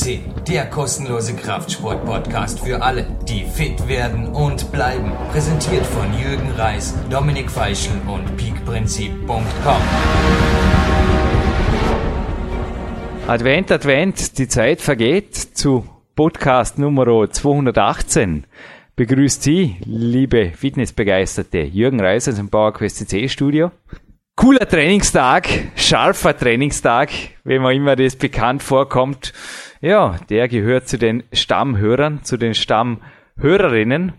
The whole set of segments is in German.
FCC, der kostenlose Kraftsport-Podcast für alle, die fit werden und bleiben. Präsentiert von Jürgen Reis, Dominik Feischl und peakprinzip.com. Advent, Advent, die Zeit vergeht zu Podcast Nummer 218. Begrüßt Sie, liebe Fitnessbegeisterte, Jürgen Reis aus dem PowerQuest CC Studio. Cooler Trainingstag, scharfer Trainingstag, wenn man immer das bekannt vorkommt. Ja, der gehört zu den Stammhörern, zu den Stammhörerinnen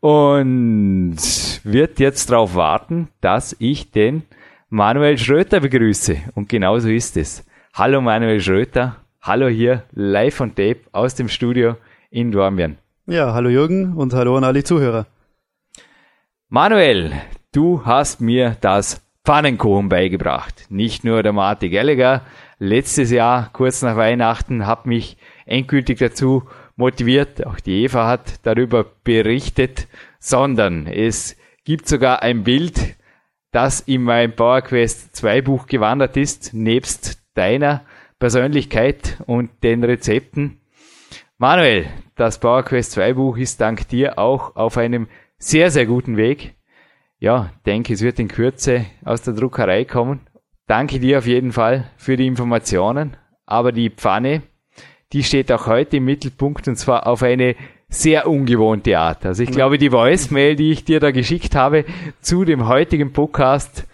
und wird jetzt darauf warten, dass ich den Manuel Schröter begrüße. Und genauso ist es. Hallo Manuel Schröter, hallo hier live on tape aus dem Studio in Dormien. Ja, hallo Jürgen und hallo an alle Zuhörer. Manuel, du hast mir das Pfannenkuchen beigebracht. Nicht nur der Martin Gallagher. Letztes Jahr, kurz nach Weihnachten, hat mich endgültig dazu motiviert. Auch die Eva hat darüber berichtet, sondern es gibt sogar ein Bild, das in mein PowerQuest 2 Buch gewandert ist, nebst deiner Persönlichkeit und den Rezepten. Manuel, das PowerQuest 2 Buch ist dank dir auch auf einem sehr, sehr guten Weg ja, denke, es wird in Kürze aus der Druckerei kommen. Danke dir auf jeden Fall für die Informationen. Aber die Pfanne, die steht auch heute im Mittelpunkt und zwar auf eine sehr ungewohnte Art. Also ich glaube, die Voicemail, die ich dir da geschickt habe zu dem heutigen Podcast,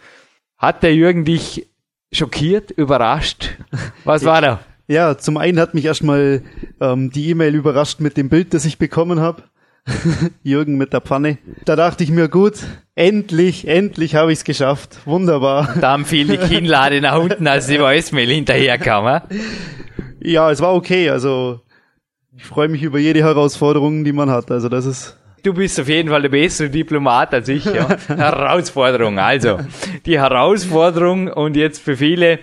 hat der Jürgen dich schockiert, überrascht? Was war da? Ja, zum einen hat mich erstmal ähm, die E-Mail überrascht mit dem Bild, das ich bekommen habe. Jürgen mit der Pfanne. Da dachte ich mir, gut, endlich, endlich habe ich es geschafft. Wunderbar. Da haben viele die Kinnlade nach unten, als die Voicemail hinterherkam. Ja, es war okay. Also ich freue mich über jede Herausforderung, die man hat. Also das ist Du bist auf jeden Fall der bessere Diplomat als ich. Ja. Herausforderung. Also, die Herausforderung und jetzt für viele,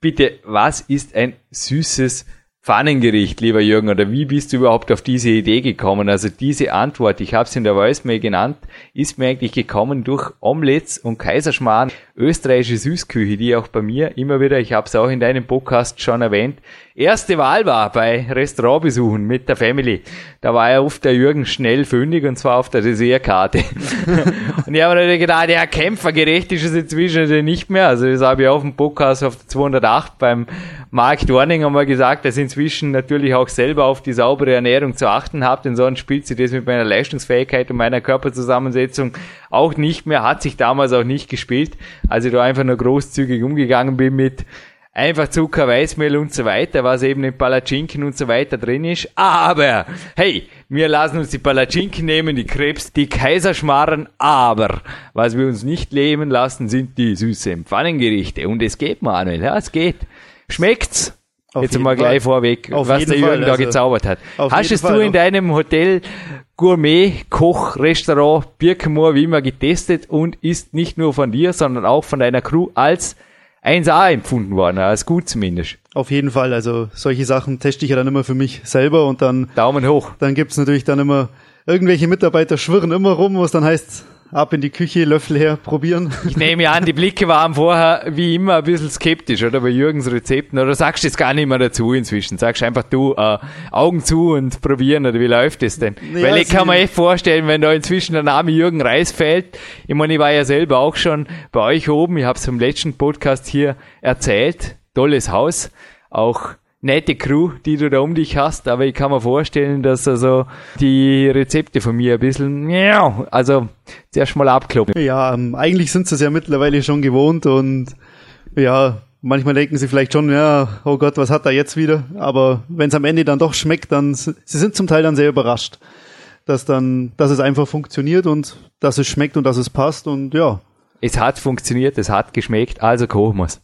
bitte, was ist ein süßes Pfannengericht, lieber Jürgen, oder wie bist du überhaupt auf diese Idee gekommen? Also diese Antwort, ich habe es in der Voicemail genannt, ist mir eigentlich gekommen durch Omelettes und Kaiserschmarrn, österreichische Süßküche, die auch bei mir immer wieder, ich habe es auch in deinem Podcast schon erwähnt, erste Wahl war bei Restaurantbesuchen mit der Family. Da war ja oft der Jürgen schnell fündig und zwar auf der Dessertkarte. und ich habe mir gedacht, ja, kämpfergerecht ist es inzwischen nicht mehr. Also das habe ich auf dem Podcast auf 208 beim Mark Dorning einmal gesagt, dass ich inzwischen natürlich auch selber auf die saubere Ernährung zu achten habe, denn sonst spielt sich das mit meiner Leistungsfähigkeit und meiner Körperzusammensetzung auch nicht mehr, hat sich damals auch nicht gespielt, als ich da einfach nur großzügig umgegangen bin mit einfach Zucker, Weißmehl und so weiter, was eben in Palatschinken und so weiter drin ist. Aber, hey, wir lassen uns die Palatschinken nehmen, die Krebs, die Kaiserschmarren, aber was wir uns nicht leben lassen, sind die süßen Pfannengerichte. Und es geht, Manuel, ja, es geht. Schmeckt's? Auf Jetzt mal gleich vorweg, Auf was der Jürgen Fall, da also gezaubert hat. Hast es du in deinem Hotel Gourmet Koch Restaurant Birkenmoor wie immer getestet und ist nicht nur von dir, sondern auch von deiner Crew als 1A empfunden worden, als gut zumindest. Auf jeden Fall, also solche Sachen teste ich ja dann immer für mich selber und dann Daumen hoch. Dann gibt's natürlich dann immer irgendwelche Mitarbeiter schwirren immer rum, was dann heißt, ab in die Küche, Löffel her, probieren. Ich nehme an, die Blicke waren vorher wie immer ein bisschen skeptisch, oder bei Jürgens Rezepten, oder sagst du jetzt gar nicht mehr dazu inzwischen? Sagst einfach du, äh, Augen zu und probieren, oder wie läuft es denn? Ja, Weil ich kann mir echt vorstellen, wenn da inzwischen der Name Jürgen Reis fällt, ich meine, ich war ja selber auch schon bei euch oben, ich habe es im letzten Podcast hier erzählt, tolles Haus, auch nette Crew, die du da um dich hast, aber ich kann mir vorstellen, dass also die Rezepte von mir ein bisschen, ja, also zuerst mal abkloppen. Ja, ähm, eigentlich sind sie es ja mittlerweile schon gewohnt und ja, manchmal denken sie vielleicht schon, ja, oh Gott, was hat er jetzt wieder? Aber wenn es am Ende dann doch schmeckt, dann sie sind zum Teil dann sehr überrascht, dass dann, dass es einfach funktioniert und dass es schmeckt und dass es passt und ja. Es hat funktioniert, es hat geschmeckt, also kochen wir's.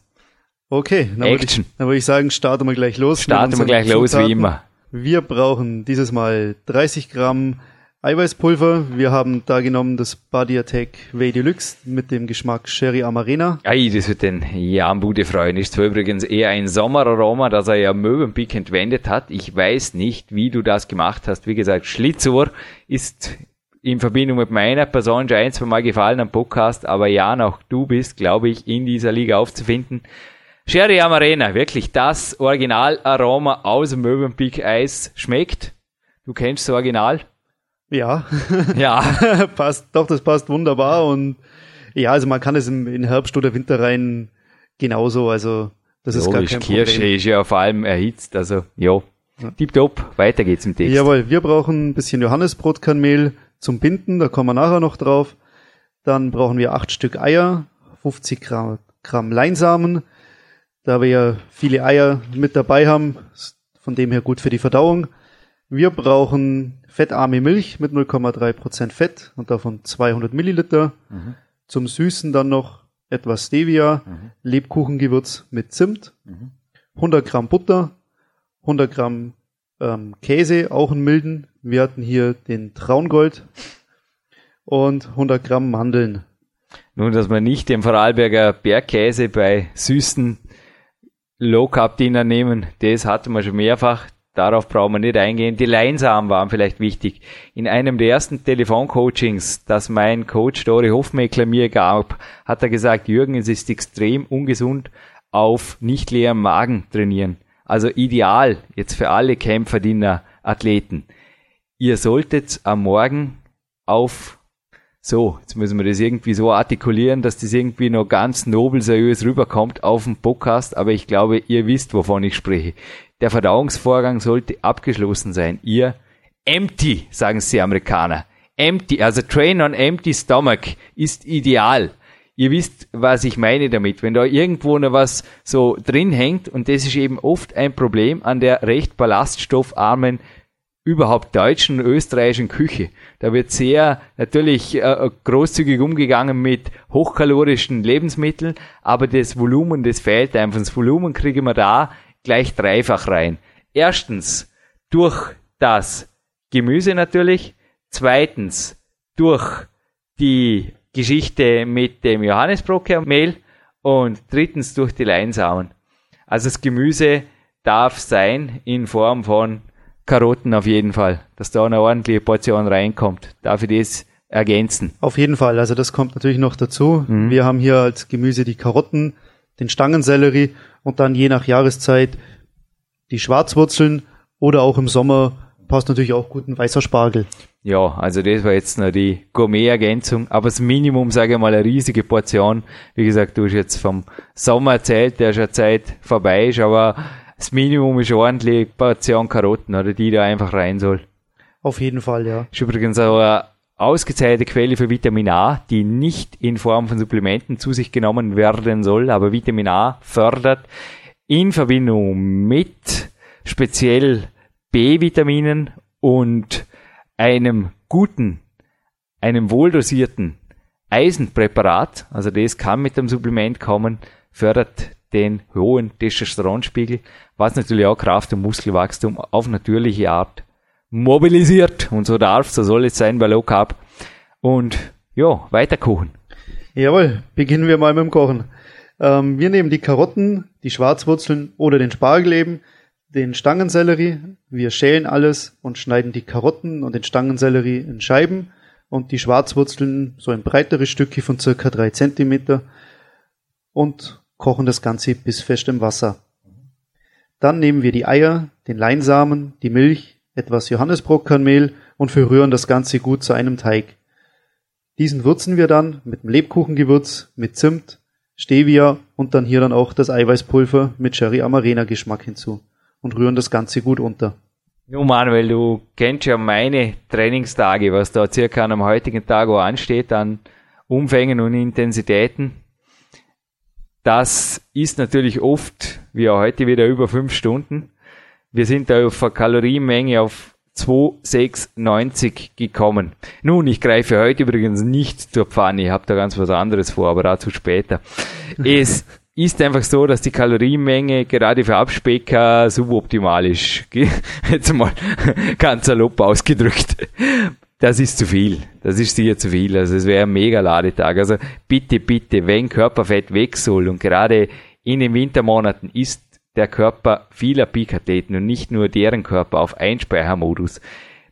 Okay, dann würde ich, dann würde ich sagen, starten wir gleich los. Starten wir gleich los, wie immer. Wir brauchen dieses Mal 30 Gramm Eiweißpulver. Wir haben da genommen das Body Attack Way Deluxe mit dem Geschmack Sherry Amarena. Ei, das wird den Jan Bude freuen. Ist zwar übrigens eher ein Sommeraroma, das er ja Möwenpick entwendet hat. Ich weiß nicht, wie du das gemacht hast. Wie gesagt, Schlitzohr ist in Verbindung mit meiner Person schon ein, zwei Mal gefallen am Podcast, aber Jan, auch du bist, glaube ich, in dieser Liga aufzufinden. Sherry Amarena, wirklich das Originalaroma aus dem Möwenpick Eis schmeckt. Du kennst das Original? Ja. Ja. passt, doch, das passt wunderbar und ja, also man kann es im, in Herbst oder Winter rein genauso, also das ist Logisch, gar kein Kirsche Problem. ist ja vor allem erhitzt, also ja. Tipptopp, weiter geht's im Text. Jawohl, wir brauchen ein bisschen Johannesbrotkernmehl zum Binden, da kommen wir nachher noch drauf. Dann brauchen wir acht Stück Eier, 50 Gramm, Gramm Leinsamen, da wir ja viele Eier mit dabei haben, von dem her gut für die Verdauung. Wir brauchen fettarme Milch mit 0,3 Prozent Fett und davon 200 Milliliter. Zum Süßen dann noch etwas Stevia, Lebkuchengewürz mit Zimt, 100 Gramm Butter, 100 Gramm ähm, Käse, auch einen milden. Wir hatten hier den Traungold und 100 Gramm Mandeln. Nun, dass man nicht den Vorarlberger Bergkäse bei süßen Low Carb Dinner nehmen, das hatten wir schon mehrfach. Darauf brauchen wir nicht eingehen. Die Leinsamen waren vielleicht wichtig. In einem der ersten Telefoncoachings, das mein Coach Dori Hofmeckler mir gab, hat er gesagt, Jürgen, es ist extrem ungesund auf nicht leerem Magen trainieren. Also ideal jetzt für alle Kämpferdiener Athleten. Ihr solltet am Morgen auf so, jetzt müssen wir das irgendwie so artikulieren, dass das irgendwie noch ganz nobel seriös rüberkommt auf dem Podcast, aber ich glaube, ihr wisst, wovon ich spreche. Der Verdauungsvorgang sollte abgeschlossen sein. Ihr empty, sagen sie Amerikaner. Empty, also train on empty stomach ist ideal. Ihr wisst, was ich meine damit. Wenn da irgendwo noch was so drin hängt, und das ist eben oft ein Problem an der recht ballaststoffarmen überhaupt deutschen österreichischen Küche. Da wird sehr natürlich äh, großzügig umgegangen mit hochkalorischen Lebensmitteln, aber das Volumen, das fehlt einfach. Das Volumen kriegen wir da gleich dreifach rein. Erstens durch das Gemüse natürlich, zweitens durch die Geschichte mit dem Johannisbrockermehl und drittens durch die Leinsamen. Also das Gemüse darf sein in Form von Karotten auf jeden Fall, dass da eine ordentliche Portion reinkommt. Darf ich das ergänzen? Auf jeden Fall, also das kommt natürlich noch dazu. Wir haben hier als Gemüse die Karotten, den Stangensellerie und dann je nach Jahreszeit die Schwarzwurzeln oder auch im Sommer passt natürlich auch gut ein weißer Spargel. Ja, also das war jetzt noch die Gourmet-Ergänzung, aber das Minimum, sage ich mal, eine riesige Portion. Wie gesagt, du hast jetzt vom Sommer erzählt, der schon Zeit vorbei ist, aber das Minimum ist eine ordentliche Portion Karotten, oder die da einfach rein soll. Auf jeden Fall, ja. Ist übrigens auch eine ausgezeichnete Quelle für Vitamin A, die nicht in Form von Supplementen zu sich genommen werden soll, aber Vitamin A fördert in Verbindung mit speziell B-Vitaminen und einem guten, einem wohldosierten Eisenpräparat, also das kann mit dem Supplement kommen, fördert den hohen Testosteronspiegel, was natürlich auch Kraft- und Muskelwachstum auf natürliche Art mobilisiert. Und so darf, so soll es sein bei Low Carb. Und ja, weiter kochen. Jawohl, beginnen wir mal mit dem Kochen. Ähm, wir nehmen die Karotten, die Schwarzwurzeln oder den Spargel eben, den Stangensellerie. Wir schälen alles und schneiden die Karotten und den Stangensellerie in Scheiben und die Schwarzwurzeln so in breitere Stücke von circa drei Zentimeter und kochen das Ganze bis fest im Wasser. Dann nehmen wir die Eier, den Leinsamen, die Milch, etwas Johannisbrotkernmehl und verrühren das Ganze gut zu einem Teig. Diesen würzen wir dann mit dem Lebkuchengewürz, mit Zimt, Stevia und dann hier dann auch das Eiweißpulver mit Sherry Amarena Geschmack hinzu und rühren das Ganze gut unter. Nun Manuel, du kennst ja meine Trainingstage, was da circa an am heutigen Tag auch ansteht an Umfängen und Intensitäten. Das ist natürlich oft, wie auch heute wieder über fünf Stunden. Wir sind da auf eine Kalorienmenge auf 2,690 gekommen. Nun, ich greife heute übrigens nicht zur Pfanne, ich habe da ganz was anderes vor, aber dazu später. es ist einfach so, dass die Kalorienmenge gerade für Abspecker suboptimal ist. Jetzt mal ganz salopp ausgedrückt. Das ist zu viel. Das ist sicher zu viel. Also es wäre ein mega Ladetag. Also bitte, bitte, wenn Körperfett weg soll und gerade in den Wintermonaten ist der Körper vieler Peak-Athleten und nicht nur deren Körper auf Einspeichermodus.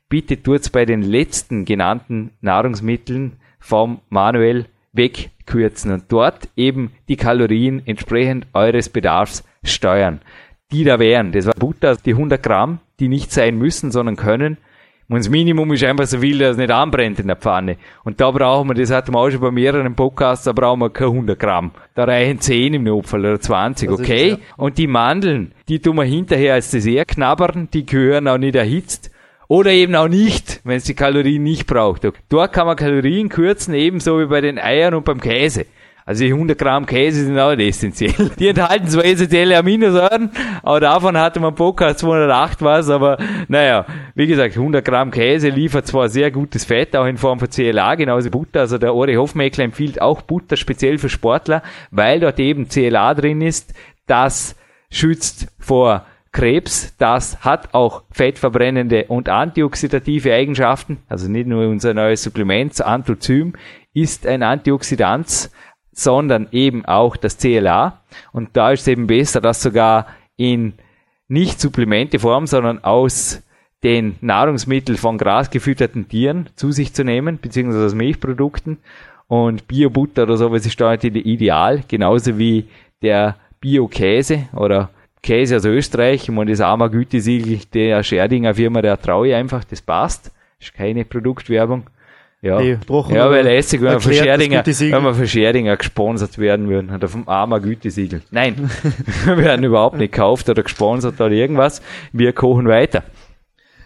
Bitte tut's bei den letzten genannten Nahrungsmitteln vom Manuel wegkürzen und dort eben die Kalorien entsprechend eures Bedarfs steuern. Die da wären, das war Butter, die 100 Gramm, die nicht sein müssen, sondern können. Und das Minimum ist einfach so viel, dass es nicht anbrennt in der Pfanne. Und da brauchen wir, das hatten wir auch schon bei mehreren Podcasts, da brauchen wir keine 100 Gramm. Da reichen 10 im Notfall oder 20, okay? Ja. Und die Mandeln, die tun wir hinterher als Dessert knabbern, die gehören auch nicht erhitzt. Oder eben auch nicht, wenn es die Kalorien nicht braucht. Dort kann man Kalorien kürzen, ebenso wie bei den Eiern und beim Käse. Also die 100 Gramm Käse sind auch essentiell. Die enthalten zwar essentielle Aminosäuren, aber davon hatte man Podcast 208 was, aber naja, wie gesagt, 100 Gramm Käse liefert zwar sehr gutes Fett, auch in Form von CLA, genauso Butter. Also der Ori Hofmeckler empfiehlt auch Butter speziell für Sportler, weil dort eben CLA drin ist, das schützt vor Krebs, das hat auch fettverbrennende und antioxidative Eigenschaften, also nicht nur unser neues Supplement, Anthozym ist ein Antioxidant, sondern eben auch das CLA. Und da ist es eben besser, das sogar in nicht Supplementeform, sondern aus den Nahrungsmitteln von grasgefütterten Tieren zu sich zu nehmen, beziehungsweise aus Milchprodukten. Und Bio-Butter oder sowas ist da natürlich ideal, genauso wie der Bio-Käse oder Käse aus Österreich. Ich meine, das armer Gütesiegel der Scherdinger Firma, der traue ich einfach, das passt. Ist keine Produktwerbung. Ja, nee, ja weil lässig, wenn wir, für Scherdinger, wenn wir für Scherdinger gesponsert werden würden, oder vom armer Gütesiegel. Nein, wir werden überhaupt nicht gekauft oder gesponsert oder irgendwas. Wir kochen weiter.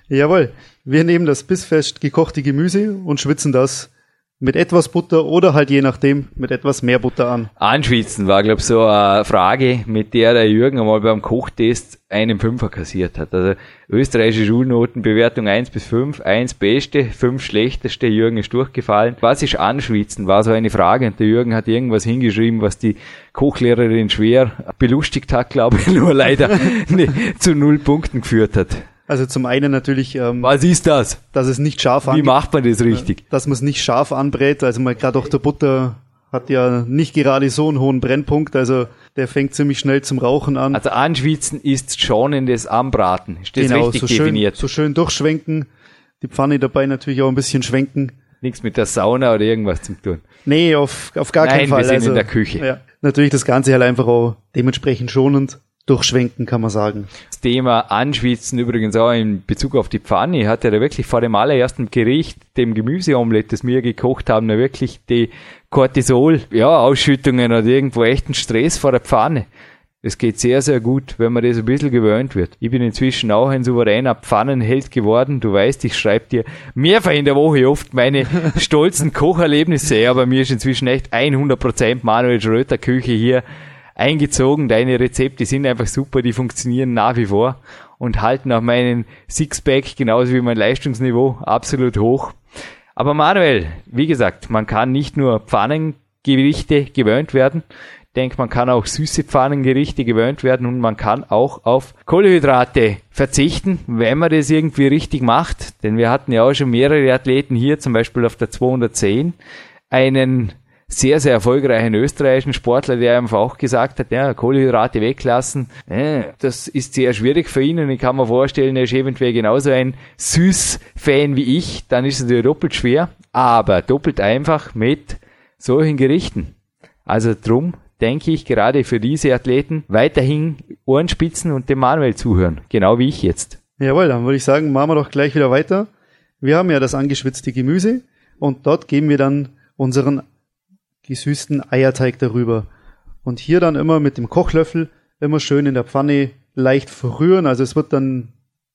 Jawohl, wir nehmen das bissfest gekochte Gemüse und schwitzen das mit etwas Butter oder halt je nachdem mit etwas mehr Butter an. Anschwitzen war, glaube ich, so eine Frage, mit der der Jürgen einmal beim Kochtest einen Fünfer kassiert hat. Also österreichische Schulnotenbewertung 1 bis 5, 1 beste, 5 schlechteste, Jürgen ist durchgefallen. Was ist Anschwitzen? War so eine Frage und der Jürgen hat irgendwas hingeschrieben, was die Kochlehrerin schwer belustigt hat, glaube ich, nur leider zu null Punkten geführt hat. Also zum einen natürlich. Ähm, Was ist das? Dass es nicht scharf Wie macht man das richtig? Dass man es nicht scharf anbrät. Also man gerade auch der Butter hat ja nicht gerade so einen hohen Brennpunkt. Also der fängt ziemlich schnell zum Rauchen an. Also anschwitzen ist schon in das Anbraten. Ist das genau, richtig so definiert? Schön, so schön durchschwenken. Die Pfanne dabei natürlich auch ein bisschen schwenken. Nichts mit der Sauna oder irgendwas zu tun. Nee, auf, auf gar Nein, keinen Fall. Wir sind also, in der Küche. Ja, natürlich das Ganze halt einfach auch dementsprechend schonend durchschwenken, kann man sagen. Das Thema Anschwitzen übrigens auch in Bezug auf die Pfanne hat ja da wirklich vor dem allerersten Gericht, dem Gemüseomelett, das wir gekocht haben, ja wirklich die Cortisol, ja, oder irgendwo echten Stress vor der Pfanne. Es geht sehr, sehr gut, wenn man das ein bisschen gewöhnt wird. Ich bin inzwischen auch ein souveräner Pfannenheld geworden. Du weißt, ich schreibe dir mehrfach in der Woche oft meine stolzen Kocherlebnisse, aber mir ist inzwischen echt 100% Manuel Schröter Küche hier eingezogen. Deine Rezepte sind einfach super, die funktionieren nach wie vor und halten auch meinen Sixpack genauso wie mein Leistungsniveau absolut hoch. Aber Manuel, wie gesagt, man kann nicht nur Pfannengerichte gewöhnt werden. Ich denke, man kann auch süße Pfannengerichte gewöhnt werden und man kann auch auf Kohlenhydrate verzichten, wenn man das irgendwie richtig macht. Denn wir hatten ja auch schon mehrere Athleten hier, zum Beispiel auf der 210, einen sehr, sehr erfolgreichen österreichischen Sportler, der einfach auch gesagt hat, ja, Kohlenhydrate weglassen, äh, das ist sehr schwierig für ihn und ich kann mir vorstellen, er ist eventuell genauso ein Süß-Fan wie ich, dann ist es natürlich doppelt schwer, aber doppelt einfach mit solchen Gerichten. Also drum denke ich gerade für diese Athleten weiterhin Ohrenspitzen und dem Manuel zuhören, genau wie ich jetzt. Jawohl, dann würde ich sagen, machen wir doch gleich wieder weiter. Wir haben ja das angeschwitzte Gemüse und dort geben wir dann unseren gesüßten Eierteig darüber. Und hier dann immer mit dem Kochlöffel immer schön in der Pfanne leicht verrühren. Also es wird dann,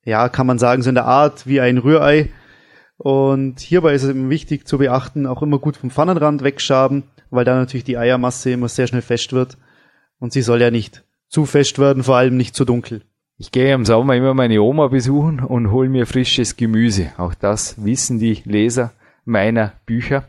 ja, kann man sagen, so in der Art wie ein Rührei. Und hierbei ist es eben wichtig zu beachten, auch immer gut vom Pfannenrand wegschaben, weil da natürlich die Eiermasse immer sehr schnell fest wird. Und sie soll ja nicht zu fest werden, vor allem nicht zu dunkel. Ich gehe im Sommer immer meine Oma besuchen und hole mir frisches Gemüse. Auch das wissen die Leser meiner Bücher.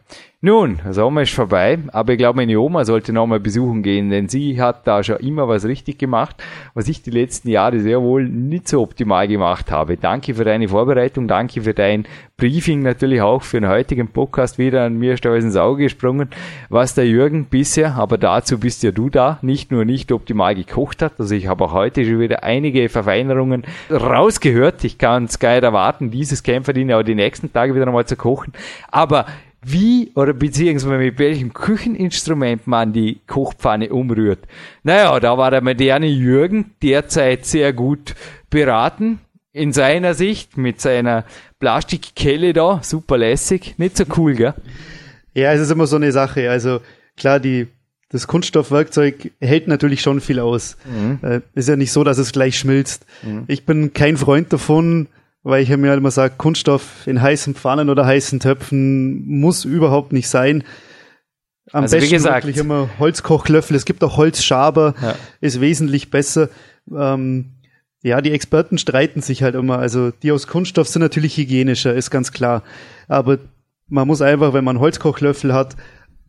Nun, Sommer ist vorbei, aber ich glaube, meine Oma sollte noch mal besuchen gehen, denn sie hat da schon immer was richtig gemacht, was ich die letzten Jahre sehr wohl nicht so optimal gemacht habe. Danke für deine Vorbereitung, danke für dein Briefing, natürlich auch für den heutigen Podcast wieder an mir da ins Auge gesprungen, was der Jürgen bisher, aber dazu bist ja du da, nicht nur nicht optimal gekocht hat, also ich habe auch heute schon wieder einige Verfeinerungen rausgehört. Ich kann es geil erwarten, dieses Kämpferdiener auch die nächsten Tage wieder nochmal zu kochen, aber wie oder beziehungsweise mit welchem Kücheninstrument man die Kochpfanne umrührt. Naja, da war der moderne Jürgen derzeit sehr gut beraten in seiner Sicht mit seiner Plastikkelle da, super lässig, nicht so cool, gell? Ja, es ist immer so eine Sache. Also klar, die das Kunststoffwerkzeug hält natürlich schon viel aus. Mhm. Äh, ist ja nicht so, dass es gleich schmilzt. Mhm. Ich bin kein Freund davon, weil ich mir halt immer sage, Kunststoff in heißen Pfannen oder heißen Töpfen muss überhaupt nicht sein. Am also besten gesagt, wirklich immer Holzkochlöffel. Es gibt auch Holzschaber, ja. ist wesentlich besser. Ähm, ja, die Experten streiten sich halt immer. Also die aus Kunststoff sind natürlich hygienischer, ist ganz klar. Aber man muss einfach, wenn man Holzkochlöffel hat,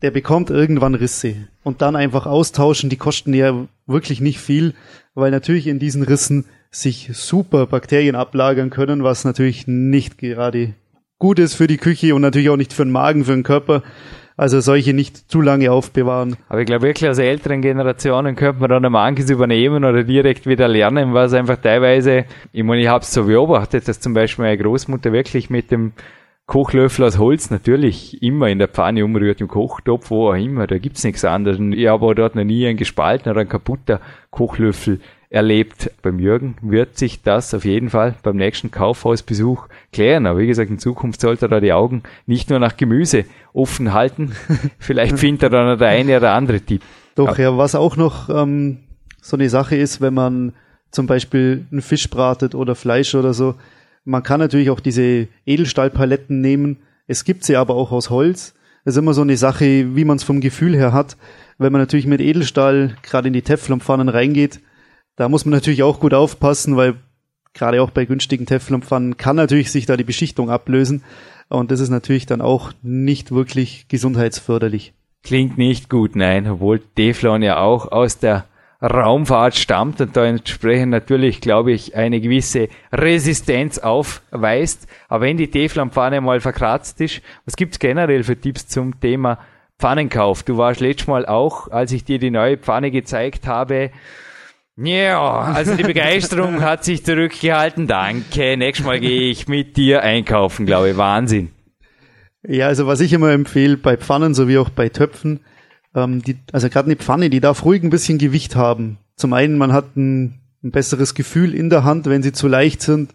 der bekommt irgendwann Risse. Und dann einfach austauschen, die kosten ja wirklich nicht viel, weil natürlich in diesen Rissen sich super Bakterien ablagern können, was natürlich nicht gerade gut ist für die Küche und natürlich auch nicht für den Magen, für den Körper. Also solche nicht zu lange aufbewahren. Aber ich glaube wirklich aus älteren Generationen könnte man dann manches übernehmen oder direkt wieder lernen, was einfach teilweise, ich meine, ich habe es so beobachtet, dass zum Beispiel meine Großmutter wirklich mit dem Kochlöffel aus Holz natürlich immer in der Pfanne umrührt, im Kochtopf, wo auch immer, da gibt's nichts anderes. Ich habe dort noch nie ein gespaltener oder ein kaputter Kochlöffel erlebt. Beim Jürgen wird sich das auf jeden Fall beim nächsten Kaufhausbesuch klären. Aber wie gesagt, in Zukunft sollte er da die Augen nicht nur nach Gemüse offen halten. Vielleicht findet er dann noch der eine oder andere Tipp. Doch, ja, was auch noch ähm, so eine Sache ist, wenn man zum Beispiel einen Fisch bratet oder Fleisch oder so, man kann natürlich auch diese Edelstahlpaletten nehmen. Es gibt sie aber auch aus Holz. Das ist immer so eine Sache, wie man es vom Gefühl her hat. Wenn man natürlich mit Edelstahl gerade in die Teflonpfannen reingeht, da muss man natürlich auch gut aufpassen, weil gerade auch bei günstigen Teflonpfannen kann natürlich sich da die Beschichtung ablösen. Und das ist natürlich dann auch nicht wirklich gesundheitsförderlich. Klingt nicht gut, nein, obwohl Teflon ja auch aus der Raumfahrt stammt und da entsprechend natürlich, glaube ich, eine gewisse Resistenz aufweist. Aber wenn die Teflonpfanne mal verkratzt ist, was gibt's generell für Tipps zum Thema Pfannenkauf? Du warst letztes Mal auch, als ich dir die neue Pfanne gezeigt habe, ja, also die Begeisterung hat sich zurückgehalten. Danke. Nächstes Mal gehe ich mit dir einkaufen, glaube ich. Wahnsinn. Ja, also was ich immer empfehle bei Pfannen sowie auch bei Töpfen, ähm, die, also gerade eine Pfanne, die darf ruhig ein bisschen Gewicht haben. Zum einen, man hat ein, ein besseres Gefühl in der Hand, wenn sie zu leicht sind,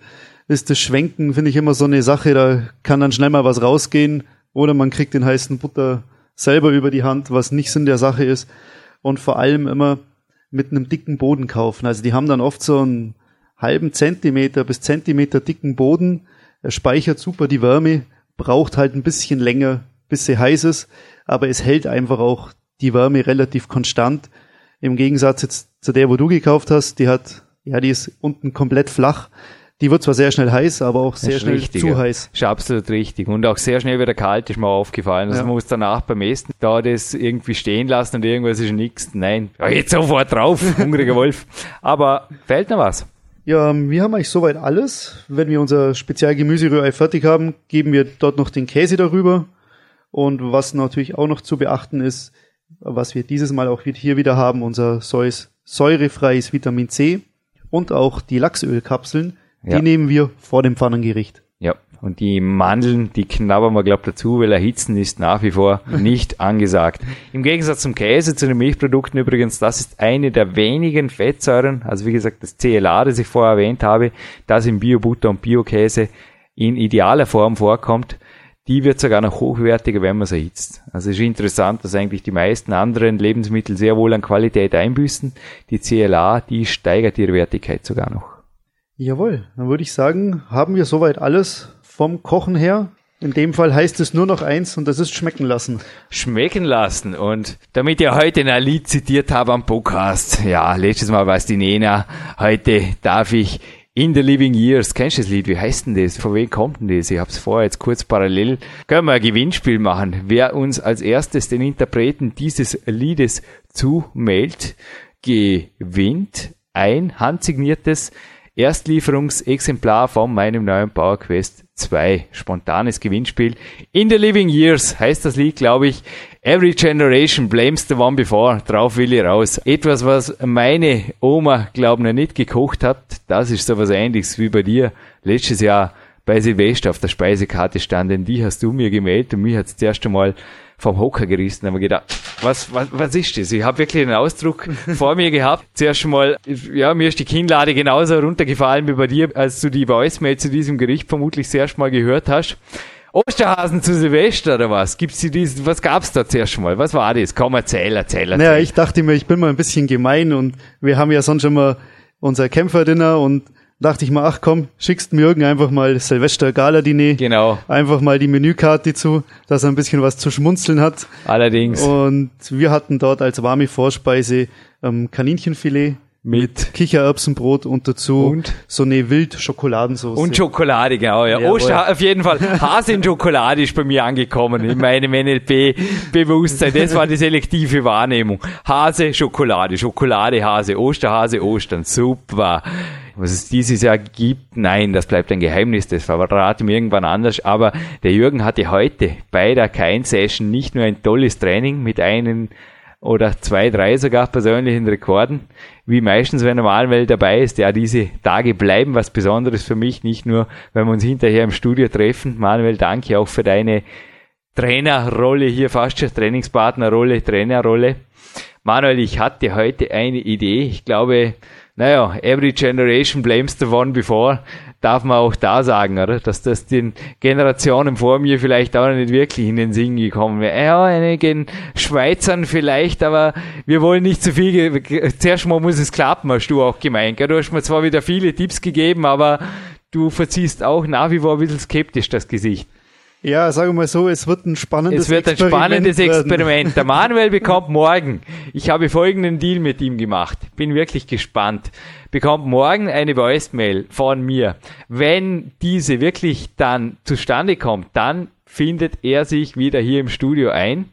ist das Schwenken, finde ich immer so eine Sache, da kann dann schnell mal was rausgehen oder man kriegt den heißen Butter selber über die Hand, was nicht Sinn der Sache ist. Und vor allem immer mit einem dicken Boden kaufen. Also die haben dann oft so einen halben Zentimeter bis Zentimeter dicken Boden. Er speichert super die Wärme, braucht halt ein bisschen länger, bis sie heiß ist, aber es hält einfach auch die Wärme relativ konstant. Im Gegensatz jetzt zu der, wo du gekauft hast, die hat, ja, die ist unten komplett flach. Die wird zwar sehr schnell heiß, aber auch sehr schnell richtig, zu heiß. Ist absolut richtig. Und auch sehr schnell wieder kalt, ist mir aufgefallen. Also ja. man muss danach beim Essen da das irgendwie stehen lassen und irgendwas ist nichts. Nein, ja, jetzt sofort drauf, hungriger Wolf. Aber fällt noch was? Ja, wir haben eigentlich soweit alles. Wenn wir unser Spezialgemüserührei fertig haben, geben wir dort noch den Käse darüber. Und was natürlich auch noch zu beachten ist, was wir dieses Mal auch hier wieder haben, unser säurefreies Vitamin C und auch die Lachsölkapseln, die ja. nehmen wir vor dem Pfannengericht. Ja, und die Mandeln, die knabbern wir, glaub dazu, weil erhitzen ist nach wie vor nicht angesagt. Im Gegensatz zum Käse, zu den Milchprodukten übrigens, das ist eine der wenigen Fettsäuren, also wie gesagt, das CLA, das ich vorher erwähnt habe, das in Biobutter und Biokäse in idealer Form vorkommt die wird sogar noch hochwertiger, wenn man es erhitzt. Also es ist interessant, dass eigentlich die meisten anderen Lebensmittel sehr wohl an Qualität einbüßen. Die CLA, die steigert ihre Wertigkeit sogar noch. Jawohl, dann würde ich sagen, haben wir soweit alles vom Kochen her. In dem Fall heißt es nur noch eins und das ist schmecken lassen. Schmecken lassen. Und damit ihr heute ein Lied zitiert habt am Podcast, ja, letztes Mal war es die Nena, heute darf ich in the Living Years. Kennst du das Lied? Wie heißt denn das? Von wem kommt denn das? Ich habe es vorher jetzt kurz parallel. Können wir ein Gewinnspiel machen. Wer uns als erstes den Interpreten dieses Liedes zumeldet, gewinnt ein handsigniertes Erstlieferungsexemplar von meinem neuen Power Quest 2. Spontanes Gewinnspiel. In the Living Years heißt das Lied, glaube ich. Every generation blames the one before. Drauf will ich raus. Etwas, was meine Oma, glaube ich, nicht gekocht hat. Das ist so was ähnliches wie bei dir letztes Jahr bei Silvester auf der Speisekarte stand, denn die hast du mir gemeldet und mich hat's das erste Mal vom Hocker gerissen. Da haben wir gedacht, was, was, was ist das? Ich habe wirklich einen Ausdruck vor mir gehabt. Zuerst mal, ja, mir ist die Kinnlade genauso runtergefallen wie bei dir, als du die Voicemail zu diesem Gericht vermutlich zuerst mal gehört hast. Osterhasen zu Silvester oder was? Gibt's die diesen, was gab's da zuerst mal? Was war das? Komm, erzähl, erzähl, erzähl. Naja, ich dachte mir, ich bin mal ein bisschen gemein und wir haben ja sonst immer unser Kämpferdinner und dachte ich mal, ach komm, schickst mir irgend einfach mal Silvester Gala Diner. Genau. Einfach mal die Menükarte zu, dass er ein bisschen was zu schmunzeln hat. Allerdings. Und wir hatten dort als warme Vorspeise ähm, Kaninchenfilet mit Kichererbsenbrot und dazu Und? so eine Wild-Schokoladensauce. Und Schokolade, genau, ja. Jawohl. Oster, auf jeden Fall. Hase in Schokolade ist bei mir angekommen, in meinem NLP-Bewusstsein. Das war die selektive Wahrnehmung. Hase, Schokolade, Schokolade, Hase, Osterhase, Ostern. Super. Was es dieses Jahr gibt, nein, das bleibt ein Geheimnis, das verrate mir irgendwann anders. Aber der Jürgen hatte heute bei der Kein-Session nicht nur ein tolles Training mit einem oder zwei, drei sogar persönlichen Rekorden, wie meistens, wenn Manuel dabei ist. Ja, diese Tage bleiben was Besonderes für mich, nicht nur, wenn wir uns hinterher im Studio treffen. Manuel, danke auch für deine Trainerrolle hier, fast schon Trainingspartnerrolle, Trainerrolle. Manuel, ich hatte heute eine Idee. Ich glaube, naja, every generation blames the one before, darf man auch da sagen, oder? Dass das den Generationen vor mir vielleicht auch nicht wirklich in den Sinn gekommen wäre. Ja, einigen Schweizern vielleicht, aber wir wollen nicht zu viel. Zuerst mal muss es klappen, hast du auch gemeint. Gell? Du hast mir zwar wieder viele Tipps gegeben, aber du verziehst auch nach wie vor ein bisschen skeptisch das Gesicht. Ja, sagen wir mal so, es wird ein spannendes Es wird ein Experiment spannendes werden. Experiment. Der Manuel bekommt morgen, ich habe folgenden Deal mit ihm gemacht, bin wirklich gespannt, bekommt morgen eine Voicemail von mir. Wenn diese wirklich dann zustande kommt, dann findet er sich wieder hier im Studio ein.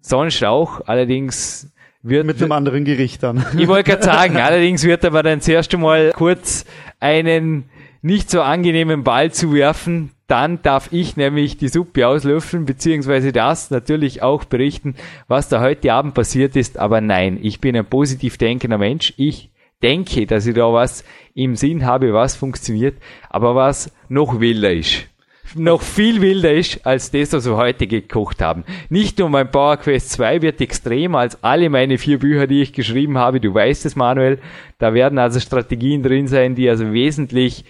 Sonst auch, allerdings wird Mit einem anderen Gericht dann. ich wollte gerade sagen, allerdings wird er aber dann zuerst einmal kurz einen nicht so angenehmen Ball zuwerfen. Dann darf ich nämlich die Suppe auslöffeln, beziehungsweise das natürlich auch berichten, was da heute Abend passiert ist. Aber nein, ich bin ein positiv denkender Mensch. Ich denke, dass ich da was im Sinn habe, was funktioniert, aber was noch wilder ist noch viel wilder ist als das, was wir heute gekocht haben. Nicht nur mein Power Quest 2 wird extremer als alle meine vier Bücher, die ich geschrieben habe. Du weißt es, Manuel. Da werden also Strategien drin sein, die also wesentlich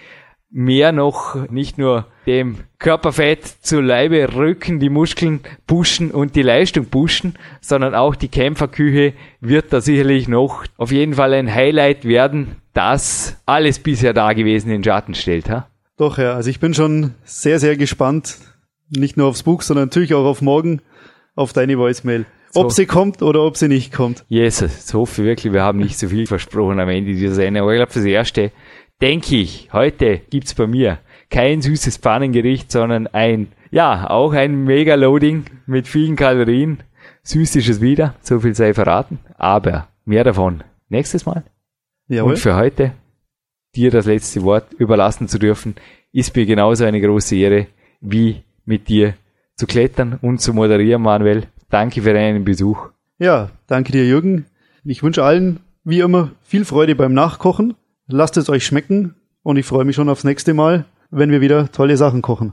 mehr noch nicht nur dem Körperfett zu Leibe rücken, die Muskeln pushen und die Leistung pushen, sondern auch die Kämpferküche wird da sicherlich noch auf jeden Fall ein Highlight werden, das alles bisher da gewesen in den Schatten stellt. Ha? Doch, ja, also ich bin schon sehr, sehr gespannt. Nicht nur aufs Buch, sondern natürlich auch auf morgen, auf deine Voicemail. Ob So. sie kommt oder ob sie nicht kommt. Jesus, ich hoffe wirklich, wir haben nicht so viel versprochen am Ende dieser Sendung. Aber ich glaube, fürs Erste denke ich, heute gibt's bei mir kein süßes Pfannengericht, sondern ein, ja, auch ein Mega-Loading mit vielen Kalorien. Süß ist es wieder, so viel sei verraten. Aber mehr davon nächstes Mal. Jawohl. Und für heute dir das letzte Wort überlassen zu dürfen, ist mir genauso eine große Ehre, wie mit dir zu klettern und zu moderieren, Manuel. Danke für deinen Besuch. Ja, danke dir, Jürgen. Ich wünsche allen, wie immer, viel Freude beim Nachkochen. Lasst es euch schmecken und ich freue mich schon aufs nächste Mal, wenn wir wieder tolle Sachen kochen.